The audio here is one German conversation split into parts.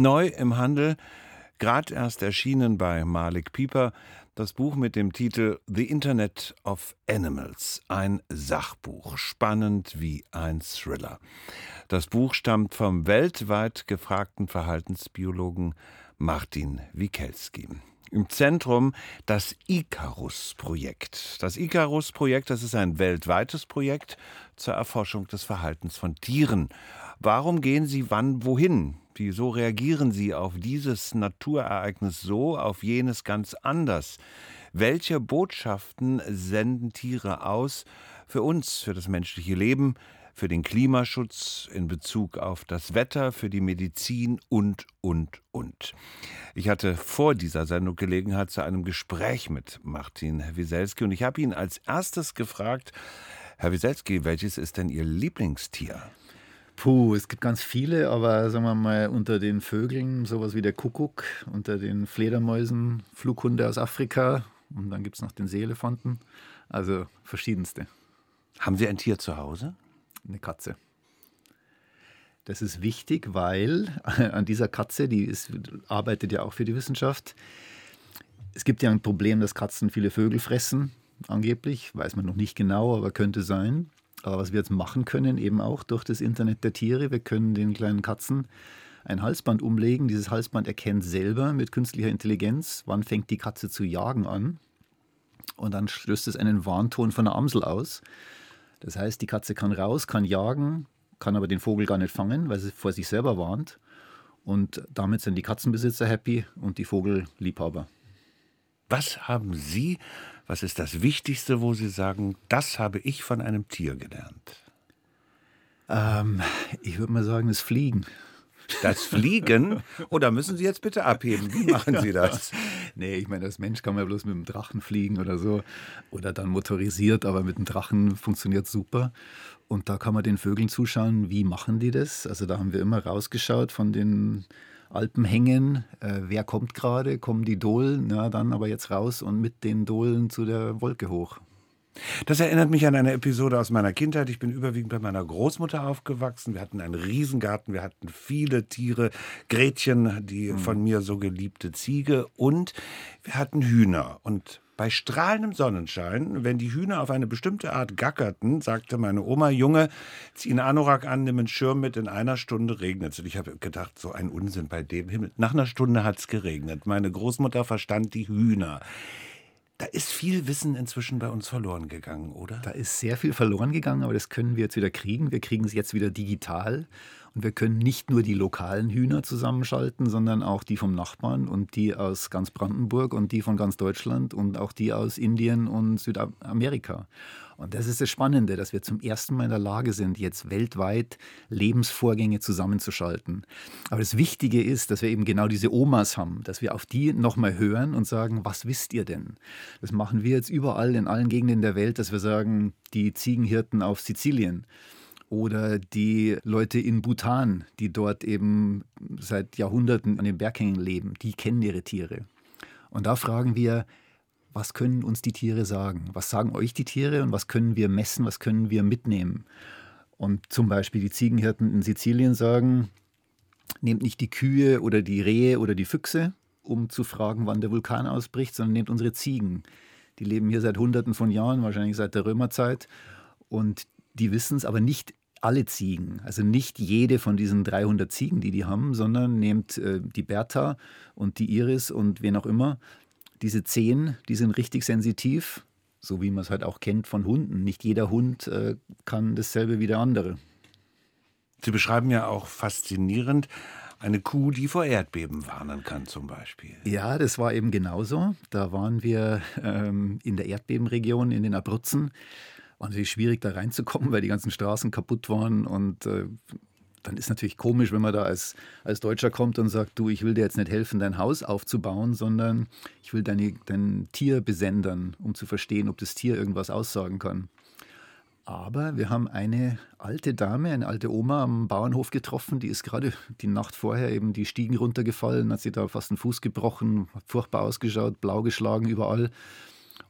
Neu im Handel, gerade erst erschienen bei Malik Pieper, das Buch mit dem Titel The Internet of Animals, ein Sachbuch, spannend wie ein Thriller. Das Buch stammt vom weltweit gefragten Verhaltensbiologen Martin Wikelski. Im Zentrum das Icarus-Projekt. Das Icarus-Projekt, das ist ein weltweites Projekt zur Erforschung des Verhaltens von Tieren. Warum gehen sie wann wohin? Wieso reagieren sie auf dieses Naturereignis so, auf jenes ganz anders? Welche Botschaften senden Tiere aus für uns, für das menschliche Leben, für den Klimaschutz, in Bezug auf das Wetter, für die Medizin und, und, und. Ich hatte vor dieser Sendung Gelegenheit zu einem Gespräch mit Martin Wieselski und ich habe ihn als erstes gefragt, Herr Wieselski, welches ist denn Ihr Lieblingstier? Puh, es gibt ganz viele, aber sagen wir mal unter den Vögeln sowas wie der Kuckuck, unter den Fledermäusen Flughunde aus Afrika und dann gibt es noch den Seeelefanten. Also verschiedenste. Haben Sie ein Tier zu Hause? Eine Katze. Das ist wichtig, weil an dieser Katze, die ist, arbeitet ja auch für die Wissenschaft, es gibt ja ein Problem, dass Katzen viele Vögel fressen, angeblich. Weiß man noch nicht genau, aber könnte sein. Aber was wir jetzt machen können, eben auch durch das Internet der Tiere, wir können den kleinen Katzen ein Halsband umlegen. Dieses Halsband erkennt selber mit künstlicher Intelligenz, wann fängt die Katze zu jagen an. Und dann stößt es einen Warnton von der Amsel aus. Das heißt, die Katze kann raus, kann jagen, kann aber den Vogel gar nicht fangen, weil sie vor sich selber warnt. Und damit sind die Katzenbesitzer happy und die Vogelliebhaber. Was haben Sie, was ist das Wichtigste, wo Sie sagen, das habe ich von einem Tier gelernt? Ähm, ich würde mal sagen, das Fliegen. Das Fliegen? Oder oh, müssen Sie jetzt bitte abheben? Wie machen Sie das? Nee, ich meine, als Mensch kann man ja bloß mit dem Drachen fliegen oder so. Oder dann motorisiert, aber mit dem Drachen funktioniert super. Und da kann man den Vögeln zuschauen, wie machen die das? Also da haben wir immer rausgeschaut von den Alpenhängen. Äh, wer kommt gerade? Kommen die Dohlen? Na, dann aber jetzt raus und mit den Dohlen zu der Wolke hoch. Das erinnert mich an eine Episode aus meiner Kindheit. Ich bin überwiegend bei meiner Großmutter aufgewachsen. Wir hatten einen Riesengarten, wir hatten viele Tiere, Gretchen, die mhm. von mir so geliebte Ziege und wir hatten Hühner. Und bei strahlendem Sonnenschein, wenn die Hühner auf eine bestimmte Art gackerten, sagte meine Oma, Junge, zieh einen Anorak an, nimm einen Schirm mit, in einer Stunde regnet es. Und ich habe gedacht, so ein Unsinn bei dem Himmel. Nach einer Stunde hat es geregnet. Meine Großmutter verstand die Hühner. Da ist viel Wissen inzwischen bei uns verloren gegangen, oder? Da ist sehr viel verloren gegangen, aber das können wir jetzt wieder kriegen. Wir kriegen es jetzt wieder digital. Und wir können nicht nur die lokalen Hühner zusammenschalten, sondern auch die vom Nachbarn und die aus ganz Brandenburg und die von ganz Deutschland und auch die aus Indien und Südamerika. Und das ist das Spannende, dass wir zum ersten Mal in der Lage sind, jetzt weltweit Lebensvorgänge zusammenzuschalten. Aber das Wichtige ist, dass wir eben genau diese Omas haben, dass wir auf die nochmal hören und sagen, was wisst ihr denn? Das machen wir jetzt überall in allen Gegenden der Welt, dass wir sagen, die Ziegenhirten auf Sizilien oder die Leute in Bhutan, die dort eben seit Jahrhunderten an den Berghängen leben, die kennen ihre Tiere. Und da fragen wir, was können uns die Tiere sagen? Was sagen euch die Tiere und was können wir messen, was können wir mitnehmen? Und zum Beispiel die Ziegenhirten in Sizilien sagen, nehmt nicht die Kühe oder die Rehe oder die Füchse, um zu fragen, wann der Vulkan ausbricht, sondern nehmt unsere Ziegen. Die leben hier seit Hunderten von Jahren, wahrscheinlich seit der Römerzeit. Und die wissen es, aber nicht alle Ziegen. Also nicht jede von diesen 300 Ziegen, die die haben, sondern nehmt äh, die Bertha und die Iris und wen auch immer diese Zehen, die sind richtig sensitiv, so wie man es halt auch kennt von Hunden. Nicht jeder Hund äh, kann dasselbe wie der andere. Sie beschreiben ja auch faszinierend eine Kuh, die vor Erdbeben warnen kann, zum Beispiel. Ja, das war eben genauso. Da waren wir ähm, in der Erdbebenregion, in den Abruzzen. War natürlich schwierig, da reinzukommen, weil die ganzen Straßen kaputt waren und äh, dann ist natürlich komisch, wenn man da als, als Deutscher kommt und sagt, du, ich will dir jetzt nicht helfen, dein Haus aufzubauen, sondern ich will deine, dein Tier besendern, um zu verstehen, ob das Tier irgendwas aussagen kann. Aber wir haben eine alte Dame, eine alte Oma am Bauernhof getroffen, die ist gerade die Nacht vorher eben die Stiegen runtergefallen, hat sie da fast einen Fuß gebrochen, hat furchtbar ausgeschaut, blau geschlagen überall.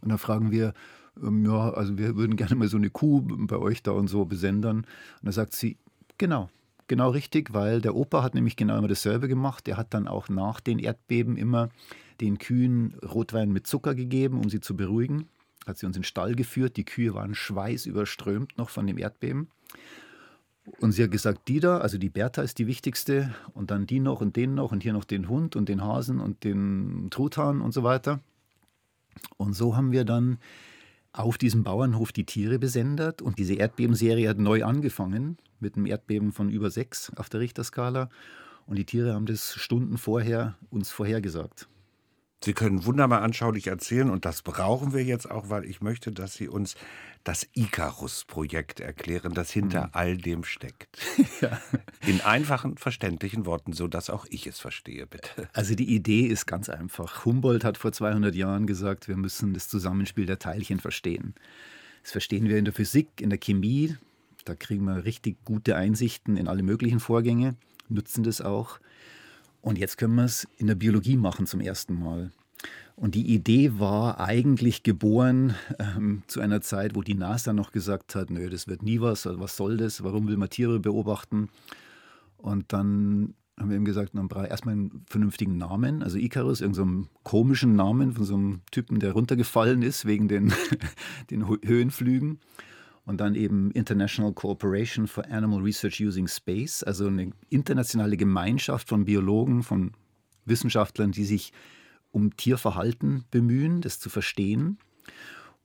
Und dann fragen wir, ähm, ja, also wir würden gerne mal so eine Kuh bei euch da und so besendern. Und dann sagt sie, genau, genau richtig, weil der Opa hat nämlich genau immer dasselbe gemacht. Der hat dann auch nach den Erdbeben immer den Kühen Rotwein mit Zucker gegeben, um sie zu beruhigen. Hat sie uns in den Stall geführt. Die Kühe waren schweißüberströmt noch von dem Erdbeben. Und sie hat gesagt, die da, also die Bertha ist die wichtigste und dann die noch und den noch und hier noch den Hund und den Hasen und den Truthahn und so weiter. Und so haben wir dann auf diesem Bauernhof die Tiere besendet und diese Erdbebenserie hat neu angefangen mit einem Erdbeben von über sechs auf der Richterskala und die Tiere haben das Stunden vorher uns vorhergesagt. Sie können wunderbar anschaulich erzählen und das brauchen wir jetzt auch, weil ich möchte, dass Sie uns das Icarus-Projekt erklären, das hinter mhm. all dem steckt. ja. In einfachen, verständlichen Worten, so dass auch ich es verstehe, bitte. Also die Idee ist ganz einfach. Humboldt hat vor 200 Jahren gesagt, wir müssen das Zusammenspiel der Teilchen verstehen. Das verstehen wir in der Physik, in der Chemie. Da kriegen wir richtig gute Einsichten in alle möglichen Vorgänge, nutzen das auch. Und jetzt können wir es in der Biologie machen zum ersten Mal. Und die Idee war eigentlich geboren ähm, zu einer Zeit, wo die NASA noch gesagt hat, nö, das wird nie was, was soll das, warum will man Tiere beobachten? Und dann haben wir ihm gesagt, man braucht erstmal einen vernünftigen Namen. Also Icarus, irgendeinen so komischen Namen von so einem Typen, der runtergefallen ist wegen den, den Höhenflügen. Und dann eben International Cooperation for Animal Research Using Space, also eine internationale Gemeinschaft von Biologen, von Wissenschaftlern, die sich um Tierverhalten bemühen, das zu verstehen.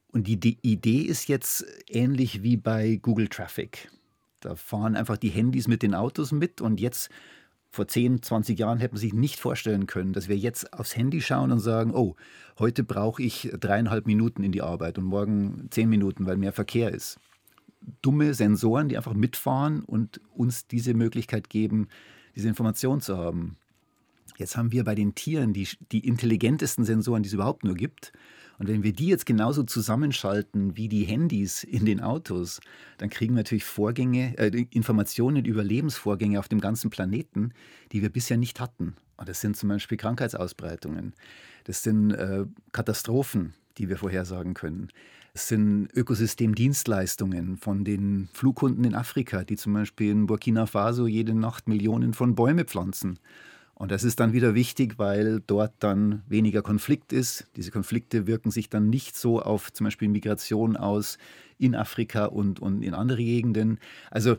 Und die, die Idee ist jetzt ähnlich wie bei Google Traffic. Da fahren einfach die Handys mit den Autos mit und jetzt vor 10, 20 Jahren hätte man sich nicht vorstellen können, dass wir jetzt aufs Handy schauen und sagen, oh, heute brauche ich dreieinhalb Minuten in die Arbeit und morgen zehn Minuten, weil mehr Verkehr ist. Dumme Sensoren, die einfach mitfahren und uns diese Möglichkeit geben, diese Information zu haben. Jetzt haben wir bei den Tieren die, die intelligentesten Sensoren, die es überhaupt nur gibt. Und wenn wir die jetzt genauso zusammenschalten wie die Handys in den Autos, dann kriegen wir natürlich Vorgänge, äh, Informationen über Lebensvorgänge auf dem ganzen Planeten, die wir bisher nicht hatten. Und das sind zum Beispiel Krankheitsausbreitungen. Das sind äh, Katastrophen, die wir vorhersagen können. Es sind Ökosystemdienstleistungen von den Flughunden in Afrika, die zum Beispiel in Burkina Faso jede Nacht Millionen von Bäume pflanzen. Und das ist dann wieder wichtig, weil dort dann weniger Konflikt ist. Diese Konflikte wirken sich dann nicht so auf zum Beispiel Migration aus in Afrika und, und in andere Gegenden. Also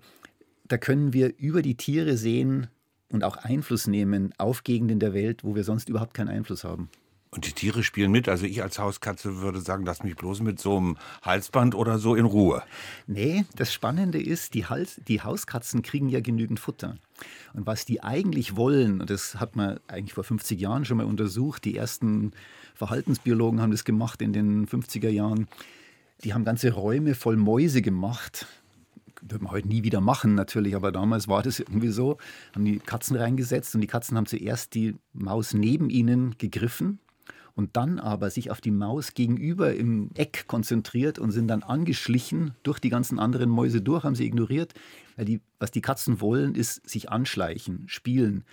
da können wir über die Tiere sehen und auch Einfluss nehmen auf Gegenden der Welt, wo wir sonst überhaupt keinen Einfluss haben. Und die Tiere spielen mit. Also ich als Hauskatze würde sagen, lass mich bloß mit so einem Halsband oder so in Ruhe. Nee, das Spannende ist, die, Hals, die Hauskatzen kriegen ja genügend Futter. Und was die eigentlich wollen, und das hat man eigentlich vor 50 Jahren schon mal untersucht, die ersten Verhaltensbiologen haben das gemacht in den 50er Jahren, die haben ganze Räume voll Mäuse gemacht. Würde man heute nie wieder machen, natürlich, aber damals war das irgendwie so. Haben die Katzen reingesetzt und die Katzen haben zuerst die Maus neben ihnen gegriffen und dann aber sich auf die Maus gegenüber im Eck konzentriert und sind dann angeschlichen durch die ganzen anderen Mäuse durch, haben sie ignoriert. Weil die, was die Katzen wollen, ist sich anschleichen, spielen,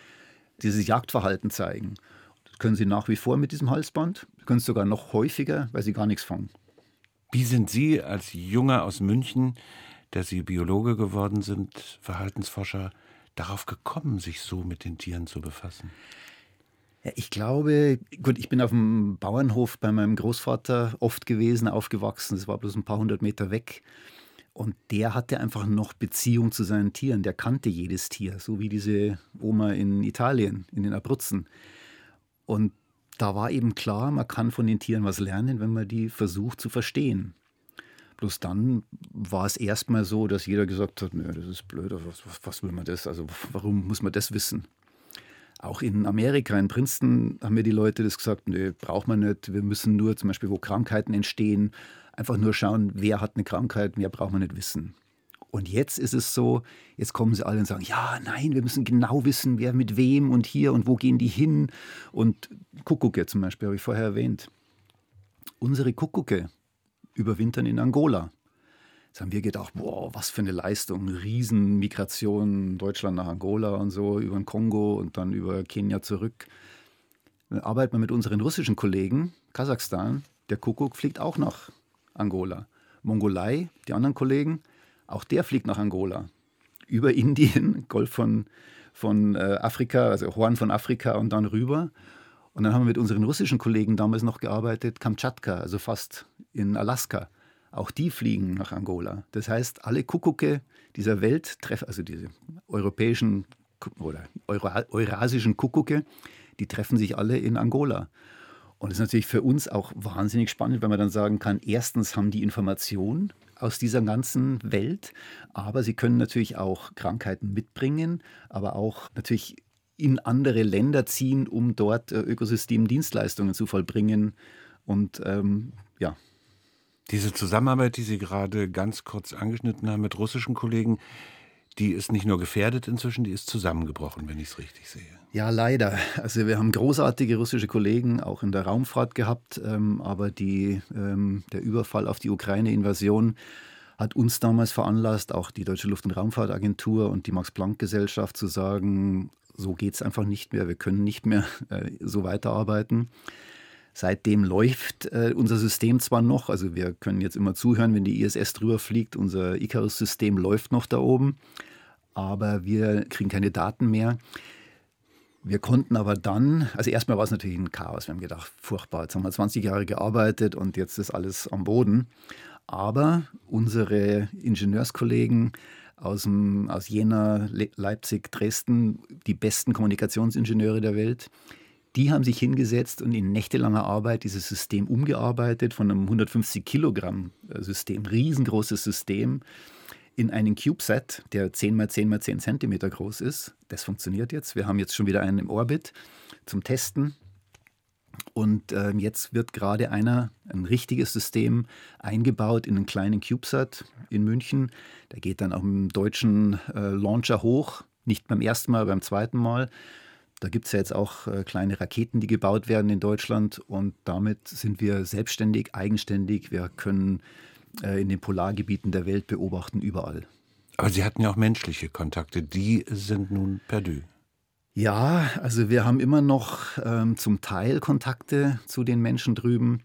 dieses Jagdverhalten zeigen. Das können sie nach wie vor mit diesem Halsband, können es sogar noch häufiger, weil sie gar nichts fangen. Wie sind Sie als Junger aus München, der Sie Biologe geworden sind, Verhaltensforscher, darauf gekommen, sich so mit den Tieren zu befassen? Ja, ich glaube, gut, ich bin auf dem Bauernhof bei meinem Großvater oft gewesen, aufgewachsen. Das war bloß ein paar hundert Meter weg. Und der hatte einfach noch Beziehung zu seinen Tieren. Der kannte jedes Tier, so wie diese Oma in Italien, in den Abruzzen. Und da war eben klar, man kann von den Tieren was lernen, wenn man die versucht zu verstehen. Bloß dann war es erstmal so, dass jeder gesagt hat, nö, das ist blöd, was, was will man das? Also warum muss man das wissen? Auch in Amerika, in Princeton, haben mir die Leute das gesagt, nö, braucht man nicht. Wir müssen nur zum Beispiel, wo Krankheiten entstehen, einfach nur schauen, wer hat eine Krankheit, mehr braucht man nicht wissen. Und jetzt ist es so, jetzt kommen sie alle und sagen, ja, nein, wir müssen genau wissen, wer mit wem und hier und wo gehen die hin. Und Kuckucke zum Beispiel, habe ich vorher erwähnt. Unsere Kuckucke überwintern in Angola. Jetzt haben wir gedacht, boah, was für eine Leistung, Riesenmigration, Deutschland nach Angola und so, über den Kongo und dann über Kenia zurück. Dann arbeiten wir mit unseren russischen Kollegen, Kasachstan, der Kuckuck fliegt auch nach Angola. Mongolei, die anderen Kollegen, auch der fliegt nach Angola. über Indien, Golf von, von äh, Afrika, also Horn von Afrika und dann rüber. Und dann haben wir mit unseren russischen Kollegen damals noch gearbeitet, Kamtschatka, also fast in Alaska. Auch die fliegen nach Angola. Das heißt, alle Kuckucke dieser Welt treffen, also diese europäischen oder eurasischen Kuckucke, die treffen sich alle in Angola. Und das ist natürlich für uns auch wahnsinnig spannend, weil man dann sagen kann, erstens haben die Information aus dieser ganzen Welt, aber sie können natürlich auch Krankheiten mitbringen, aber auch natürlich in andere Länder ziehen, um dort äh, Ökosystemdienstleistungen zu vollbringen. Und ähm, ja. Diese Zusammenarbeit, die Sie gerade ganz kurz angeschnitten haben mit russischen Kollegen, die ist nicht nur gefährdet inzwischen, die ist zusammengebrochen, wenn ich es richtig sehe. Ja, leider. Also wir haben großartige russische Kollegen auch in der Raumfahrt gehabt, ähm, aber die, ähm, der Überfall auf die Ukraine-Invasion hat uns damals veranlasst, auch die Deutsche Luft- und Raumfahrtagentur und die Max-Planck-Gesellschaft zu sagen, so geht es einfach nicht mehr, wir können nicht mehr äh, so weiterarbeiten. Seitdem läuft äh, unser System zwar noch, also wir können jetzt immer zuhören, wenn die ISS drüber fliegt, unser Icarus-System läuft noch da oben, aber wir kriegen keine Daten mehr. Wir konnten aber dann, also erstmal war es natürlich ein Chaos. Wir haben gedacht, furchtbar, jetzt haben wir 20 Jahre gearbeitet und jetzt ist alles am Boden. Aber unsere Ingenieurskollegen aus, dem, aus Jena, Leipzig, Dresden, die besten Kommunikationsingenieure der Welt, die haben sich hingesetzt und in nächtelanger Arbeit dieses System umgearbeitet von einem 150 Kilogramm äh, System, riesengroßes System, in einen CubeSat, der 10 mal 10 mal 10 Zentimeter groß ist. Das funktioniert jetzt. Wir haben jetzt schon wieder einen im Orbit zum Testen. Und äh, jetzt wird gerade einer, ein richtiges System eingebaut in einen kleinen CubeSat in München. Der geht dann auch im deutschen äh, Launcher hoch. Nicht beim ersten Mal, beim zweiten Mal. Da gibt es ja jetzt auch äh, kleine Raketen, die gebaut werden in Deutschland. Und damit sind wir selbstständig, eigenständig. Wir können äh, in den Polargebieten der Welt beobachten, überall. Aber Sie hatten ja auch menschliche Kontakte. Die sind nun perdu. Ja, also wir haben immer noch ähm, zum Teil Kontakte zu den Menschen drüben.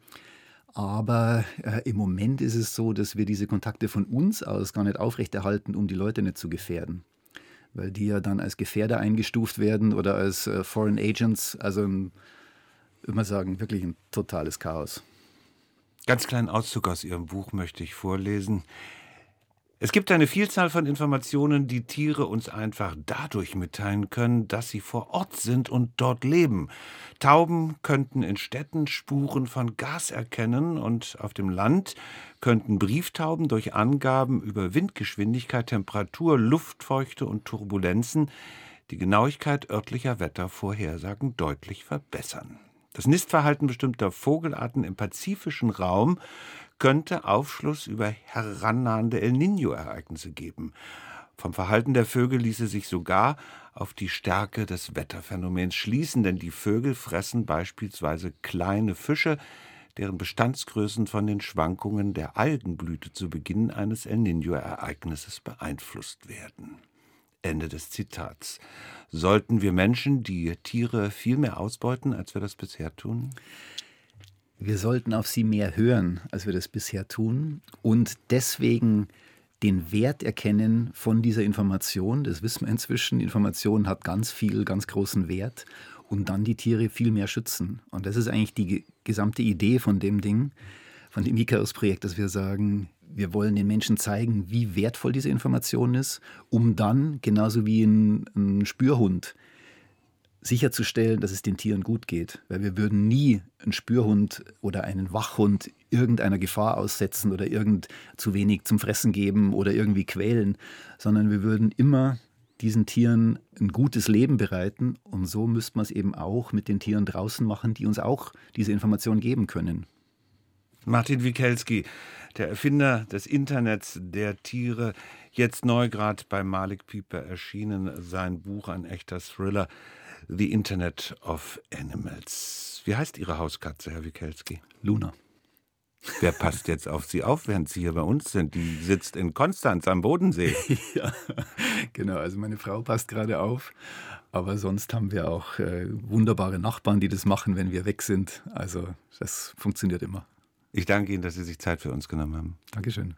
Aber äh, im Moment ist es so, dass wir diese Kontakte von uns aus gar nicht aufrechterhalten, um die Leute nicht zu gefährden. Weil die ja dann als Gefährder eingestuft werden oder als äh, Foreign Agents. Also, ein, würde man sagen, wirklich ein totales Chaos. Ganz kleinen Auszug aus Ihrem Buch möchte ich vorlesen. Es gibt eine Vielzahl von Informationen, die Tiere uns einfach dadurch mitteilen können, dass sie vor Ort sind und dort leben. Tauben könnten in Städten Spuren von Gas erkennen und auf dem Land könnten Brieftauben durch Angaben über Windgeschwindigkeit, Temperatur, Luftfeuchte und Turbulenzen die Genauigkeit örtlicher Wettervorhersagen deutlich verbessern. Das Nistverhalten bestimmter Vogelarten im pazifischen Raum könnte Aufschluss über herannahende El Niño-Ereignisse geben. Vom Verhalten der Vögel ließe sich sogar auf die Stärke des Wetterphänomens schließen, denn die Vögel fressen beispielsweise kleine Fische, deren Bestandsgrößen von den Schwankungen der Algenblüte zu Beginn eines El Niño-Ereignisses beeinflusst werden. Ende des Zitats. Sollten wir Menschen die Tiere viel mehr ausbeuten, als wir das bisher tun? Wir sollten auf sie mehr hören, als wir das bisher tun und deswegen den Wert erkennen von dieser Information. Das wissen wir inzwischen. Information hat ganz viel, ganz großen Wert und dann die Tiere viel mehr schützen. Und das ist eigentlich die gesamte Idee von dem Ding, von dem Icarus-Projekt, dass wir sagen, wir wollen den Menschen zeigen, wie wertvoll diese Information ist, um dann, genauso wie ein, ein Spürhund, sicherzustellen, dass es den Tieren gut geht. Weil wir würden nie einen Spürhund oder einen Wachhund irgendeiner Gefahr aussetzen oder irgend zu wenig zum Fressen geben oder irgendwie quälen, sondern wir würden immer diesen Tieren ein gutes Leben bereiten. Und so müsste man es eben auch mit den Tieren draußen machen, die uns auch diese Information geben können. Martin Wikelski, der Erfinder des Internets der Tiere, jetzt neu gerade bei Malik Pieper erschienen, sein Buch, ein echter Thriller. The Internet of Animals. Wie heißt Ihre Hauskatze, Herr Wikelski? Luna. Wer passt jetzt auf Sie auf, während Sie hier bei uns sind? Die sitzt in Konstanz am Bodensee. ja, genau. Also meine Frau passt gerade auf. Aber sonst haben wir auch äh, wunderbare Nachbarn, die das machen, wenn wir weg sind. Also das funktioniert immer. Ich danke Ihnen, dass Sie sich Zeit für uns genommen haben. Dankeschön.